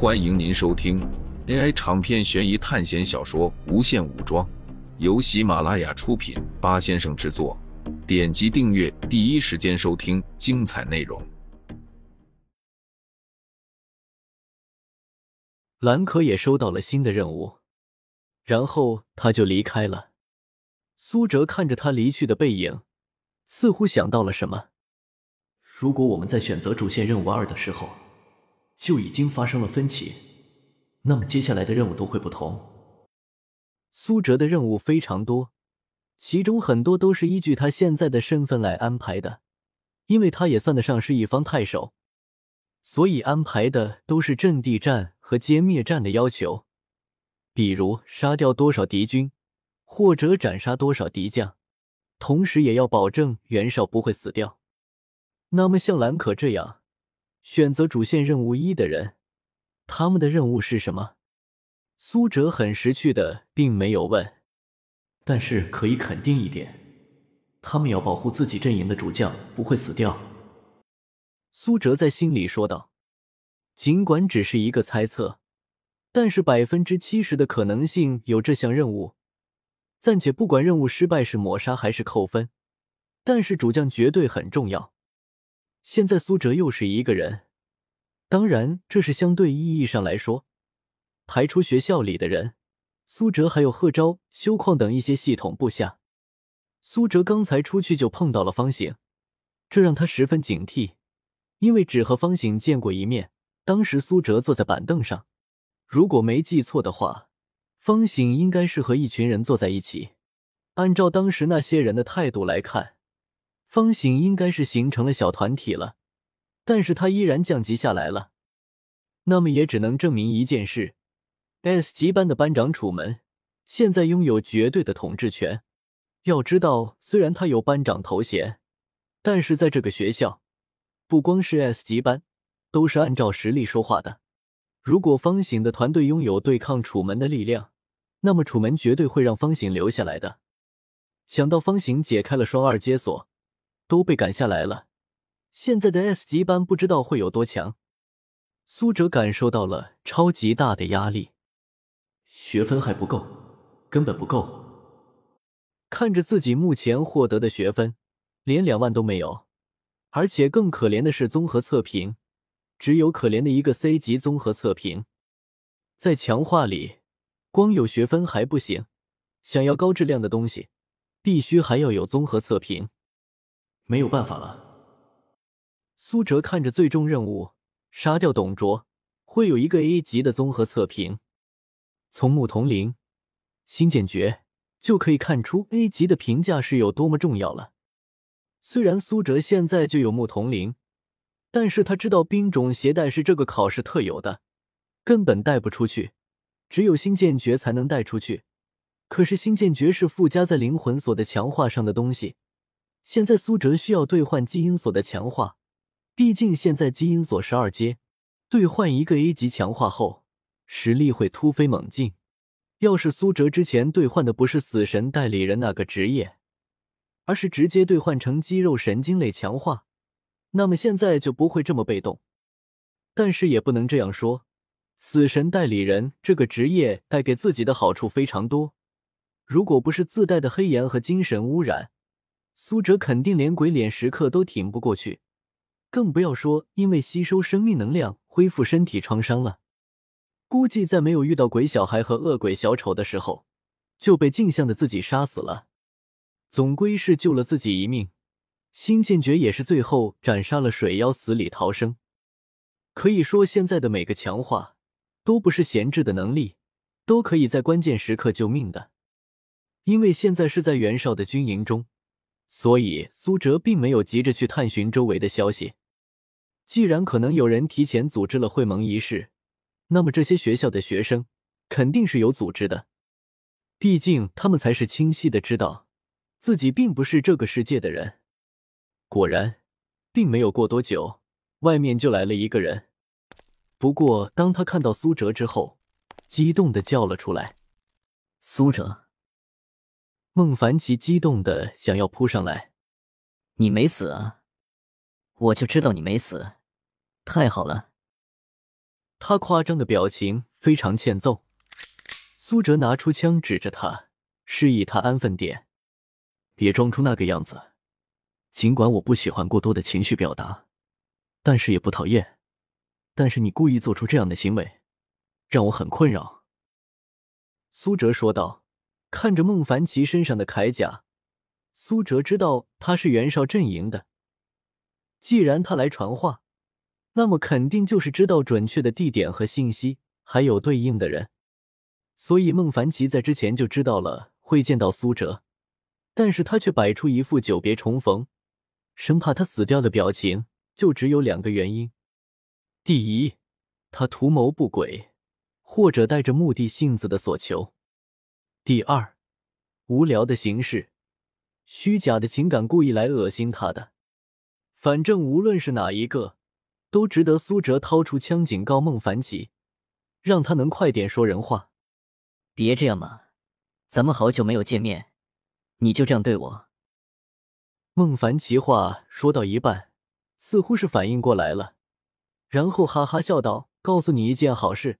欢迎您收听 AI 长篇悬疑探险小说《无限武装》，由喜马拉雅出品，八先生制作。点击订阅，第一时间收听精彩内容。兰可也收到了新的任务，然后他就离开了。苏哲看着他离去的背影，似乎想到了什么。如果我们在选择主线任务二的时候就已经发生了分歧，那么接下来的任务都会不同。苏哲的任务非常多，其中很多都是依据他现在的身份来安排的，因为他也算得上是一方太守，所以安排的都是阵地战和歼灭战的要求，比如杀掉多少敌军，或者斩杀多少敌将，同时也要保证袁绍不会死掉。那么，像兰可这样选择主线任务一的人，他们的任务是什么？苏哲很识趣的，并没有问。但是可以肯定一点，他们要保护自己阵营的主将不会死掉。苏哲在心里说道。尽管只是一个猜测，但是百分之七十的可能性有这项任务。暂且不管任务失败是抹杀还是扣分，但是主将绝对很重要。现在苏哲又是一个人，当然这是相对意义上来说，排除学校里的人，苏哲还有贺昭、修矿等一些系统部下。苏哲刚才出去就碰到了方醒，这让他十分警惕，因为只和方醒见过一面。当时苏哲坐在板凳上，如果没记错的话，方醒应该是和一群人坐在一起。按照当时那些人的态度来看。方醒应该是形成了小团体了，但是他依然降级下来了，那么也只能证明一件事：S 级班的班长楚门现在拥有绝对的统治权。要知道，虽然他有班长头衔，但是在这个学校，不光是 S 级班，都是按照实力说话的。如果方醒的团队拥有对抗楚门的力量，那么楚门绝对会让方醒留下来的。想到方醒解开了双二阶锁。都被赶下来了，现在的 S 级班不知道会有多强。苏哲感受到了超级大的压力，学分还不够，根本不够。看着自己目前获得的学分，连两万都没有，而且更可怜的是综合测评，只有可怜的一个 C 级综合测评。在强化里，光有学分还不行，想要高质量的东西，必须还要有综合测评。没有办法了。苏哲看着最终任务，杀掉董卓，会有一个 A 级的综合测评。从牧童铃、新剑诀就可以看出 A 级的评价是有多么重要了。虽然苏哲现在就有牧童铃，但是他知道兵种携带是这个考试特有的，根本带不出去，只有新剑诀才能带出去。可是新剑诀是附加在灵魂锁的强化上的东西。现在苏哲需要兑换基因锁的强化，毕竟现在基因锁十二阶，兑换一个 A 级强化后，实力会突飞猛进。要是苏哲之前兑换的不是死神代理人那个职业，而是直接兑换成肌肉神经类强化，那么现在就不会这么被动。但是也不能这样说，死神代理人这个职业带给自己的好处非常多，如果不是自带的黑岩和精神污染。苏哲肯定连鬼脸时刻都挺不过去，更不要说因为吸收生命能量恢复身体创伤了。估计在没有遇到鬼小孩和恶鬼小丑的时候，就被镜像的自己杀死了。总归是救了自己一命。新剑诀也是最后斩杀了水妖，死里逃生。可以说，现在的每个强化都不是闲置的能力，都可以在关键时刻救命的。因为现在是在袁绍的军营中。所以苏哲并没有急着去探寻周围的消息。既然可能有人提前组织了会盟仪式，那么这些学校的学生肯定是有组织的。毕竟他们才是清晰的知道自己并不是这个世界的人。果然，并没有过多久，外面就来了一个人。不过当他看到苏哲之后，激动的叫了出来：“苏哲！”孟凡奇激动的想要扑上来，你没死啊！我就知道你没死，太好了。他夸张的表情非常欠揍。苏哲拿出枪指着他，示意他安分点，别装出那个样子。尽管我不喜欢过多的情绪表达，但是也不讨厌。但是你故意做出这样的行为，让我很困扰。”苏哲说道，看着孟凡奇身上的铠甲，苏哲知道他是袁绍阵营的。既然他来传话，那么肯定就是知道准确的地点和信息，还有对应的人。所以孟凡奇在之前就知道了会见到苏哲，但是他却摆出一副久别重逢，生怕他死掉的表情，就只有两个原因：第一，他图谋不轨，或者带着目的性子的所求；第二，无聊的形式，虚假的情感，故意来恶心他的。反正无论是哪一个，都值得苏哲掏出枪警告孟凡奇，让他能快点说人话。别这样嘛，咱们好久没有见面，你就这样对我？孟凡奇话说到一半，似乎是反应过来了，然后哈哈笑道：“告诉你一件好事，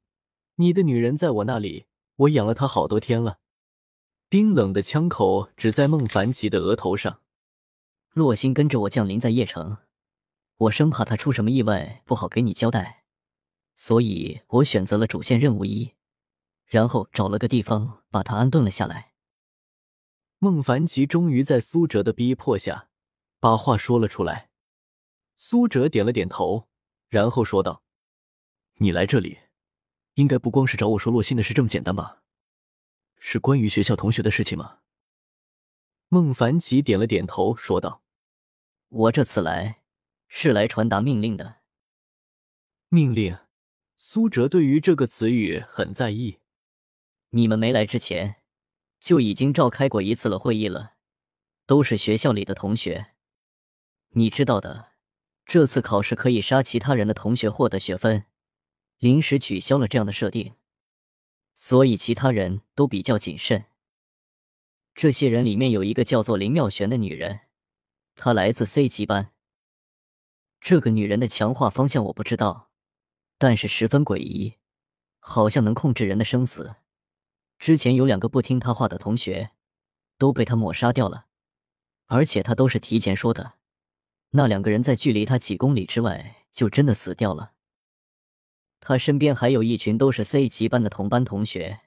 你的女人在我那里，我养了她好多天了。”冰冷的枪口指在孟凡奇的额头上。洛星跟着我降临在邺城，我生怕他出什么意外，不好给你交代，所以我选择了主线任务一。然后找了个地方把他安顿了下来。孟凡奇终于在苏哲的逼迫下，把话说了出来。苏哲点了点头，然后说道：“你来这里，应该不光是找我说洛心的事这么简单吧？是关于学校同学的事情吗？”孟凡奇点了点头，说道：“我这次来，是来传达命令的。”命令。苏哲对于这个词语很在意。你们没来之前，就已经召开过一次了会议了，都是学校里的同学。你知道的，这次考试可以杀其他人的同学获得学分，临时取消了这样的设定，所以其他人都比较谨慎。这些人里面有一个叫做林妙璇的女人，她来自 C 级班。这个女人的强化方向我不知道，但是十分诡异，好像能控制人的生死。之前有两个不听她话的同学，都被她抹杀掉了，而且她都是提前说的。那两个人在距离她几公里之外就真的死掉了。他身边还有一群都是 C 级班的同班同学，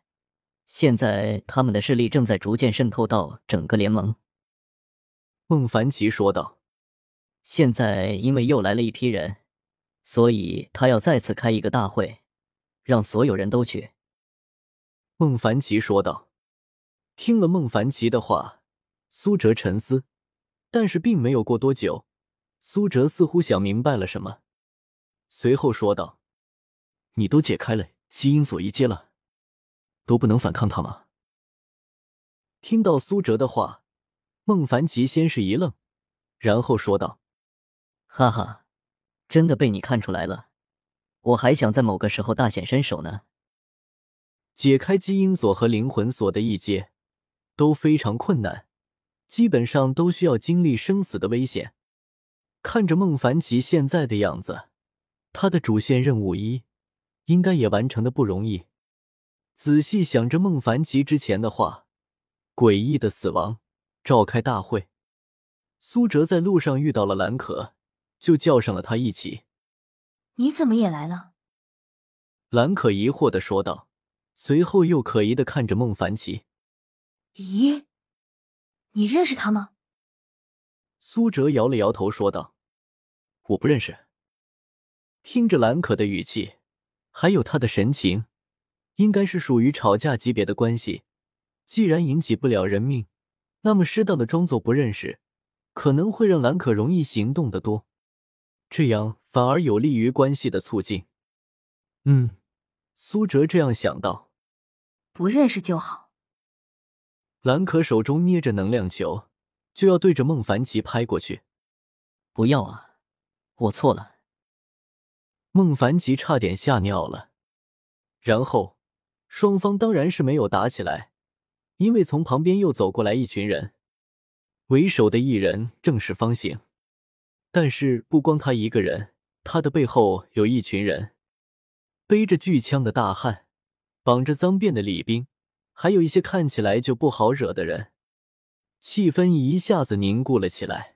现在他们的势力正在逐渐渗透到整个联盟。孟凡奇说道：“现在因为又来了一批人，所以他要再次开一个大会，让所有人都去。”孟凡奇说道：“听了孟凡奇的话，苏哲沉思，但是并没有过多久，苏哲似乎想明白了什么，随后说道：‘你都解开了基因锁一阶了，都不能反抗他吗？’”听到苏哲的话，孟凡奇先是一愣，然后说道：“哈哈，真的被你看出来了，我还想在某个时候大显身手呢。”解开基因锁和灵魂锁的一阶都非常困难，基本上都需要经历生死的危险。看着孟凡奇现在的样子，他的主线任务一应该也完成的不容易。仔细想着孟凡奇之前的话，诡异的死亡，召开大会。苏哲在路上遇到了兰可，就叫上了他一起。你怎么也来了？兰可疑惑的说道。随后又可疑的看着孟凡奇，咦，你认识他吗？苏哲摇了摇头说道：“我不认识。”听着兰可的语气，还有他的神情，应该是属于吵架级别的关系。既然引起不了人命，那么适当的装作不认识，可能会让兰可容易行动的多，这样反而有利于关系的促进。嗯，苏哲这样想到。不认识就好。兰可手中捏着能量球，就要对着孟凡奇拍过去。不要啊！我错了。孟凡奇差点吓尿了。然后，双方当然是没有打起来，因为从旁边又走过来一群人，为首的一人正是方醒。但是不光他一个人，他的背后有一群人。背着巨枪的大汉，绑着脏辫的李兵，还有一些看起来就不好惹的人，气氛一下子凝固了起来。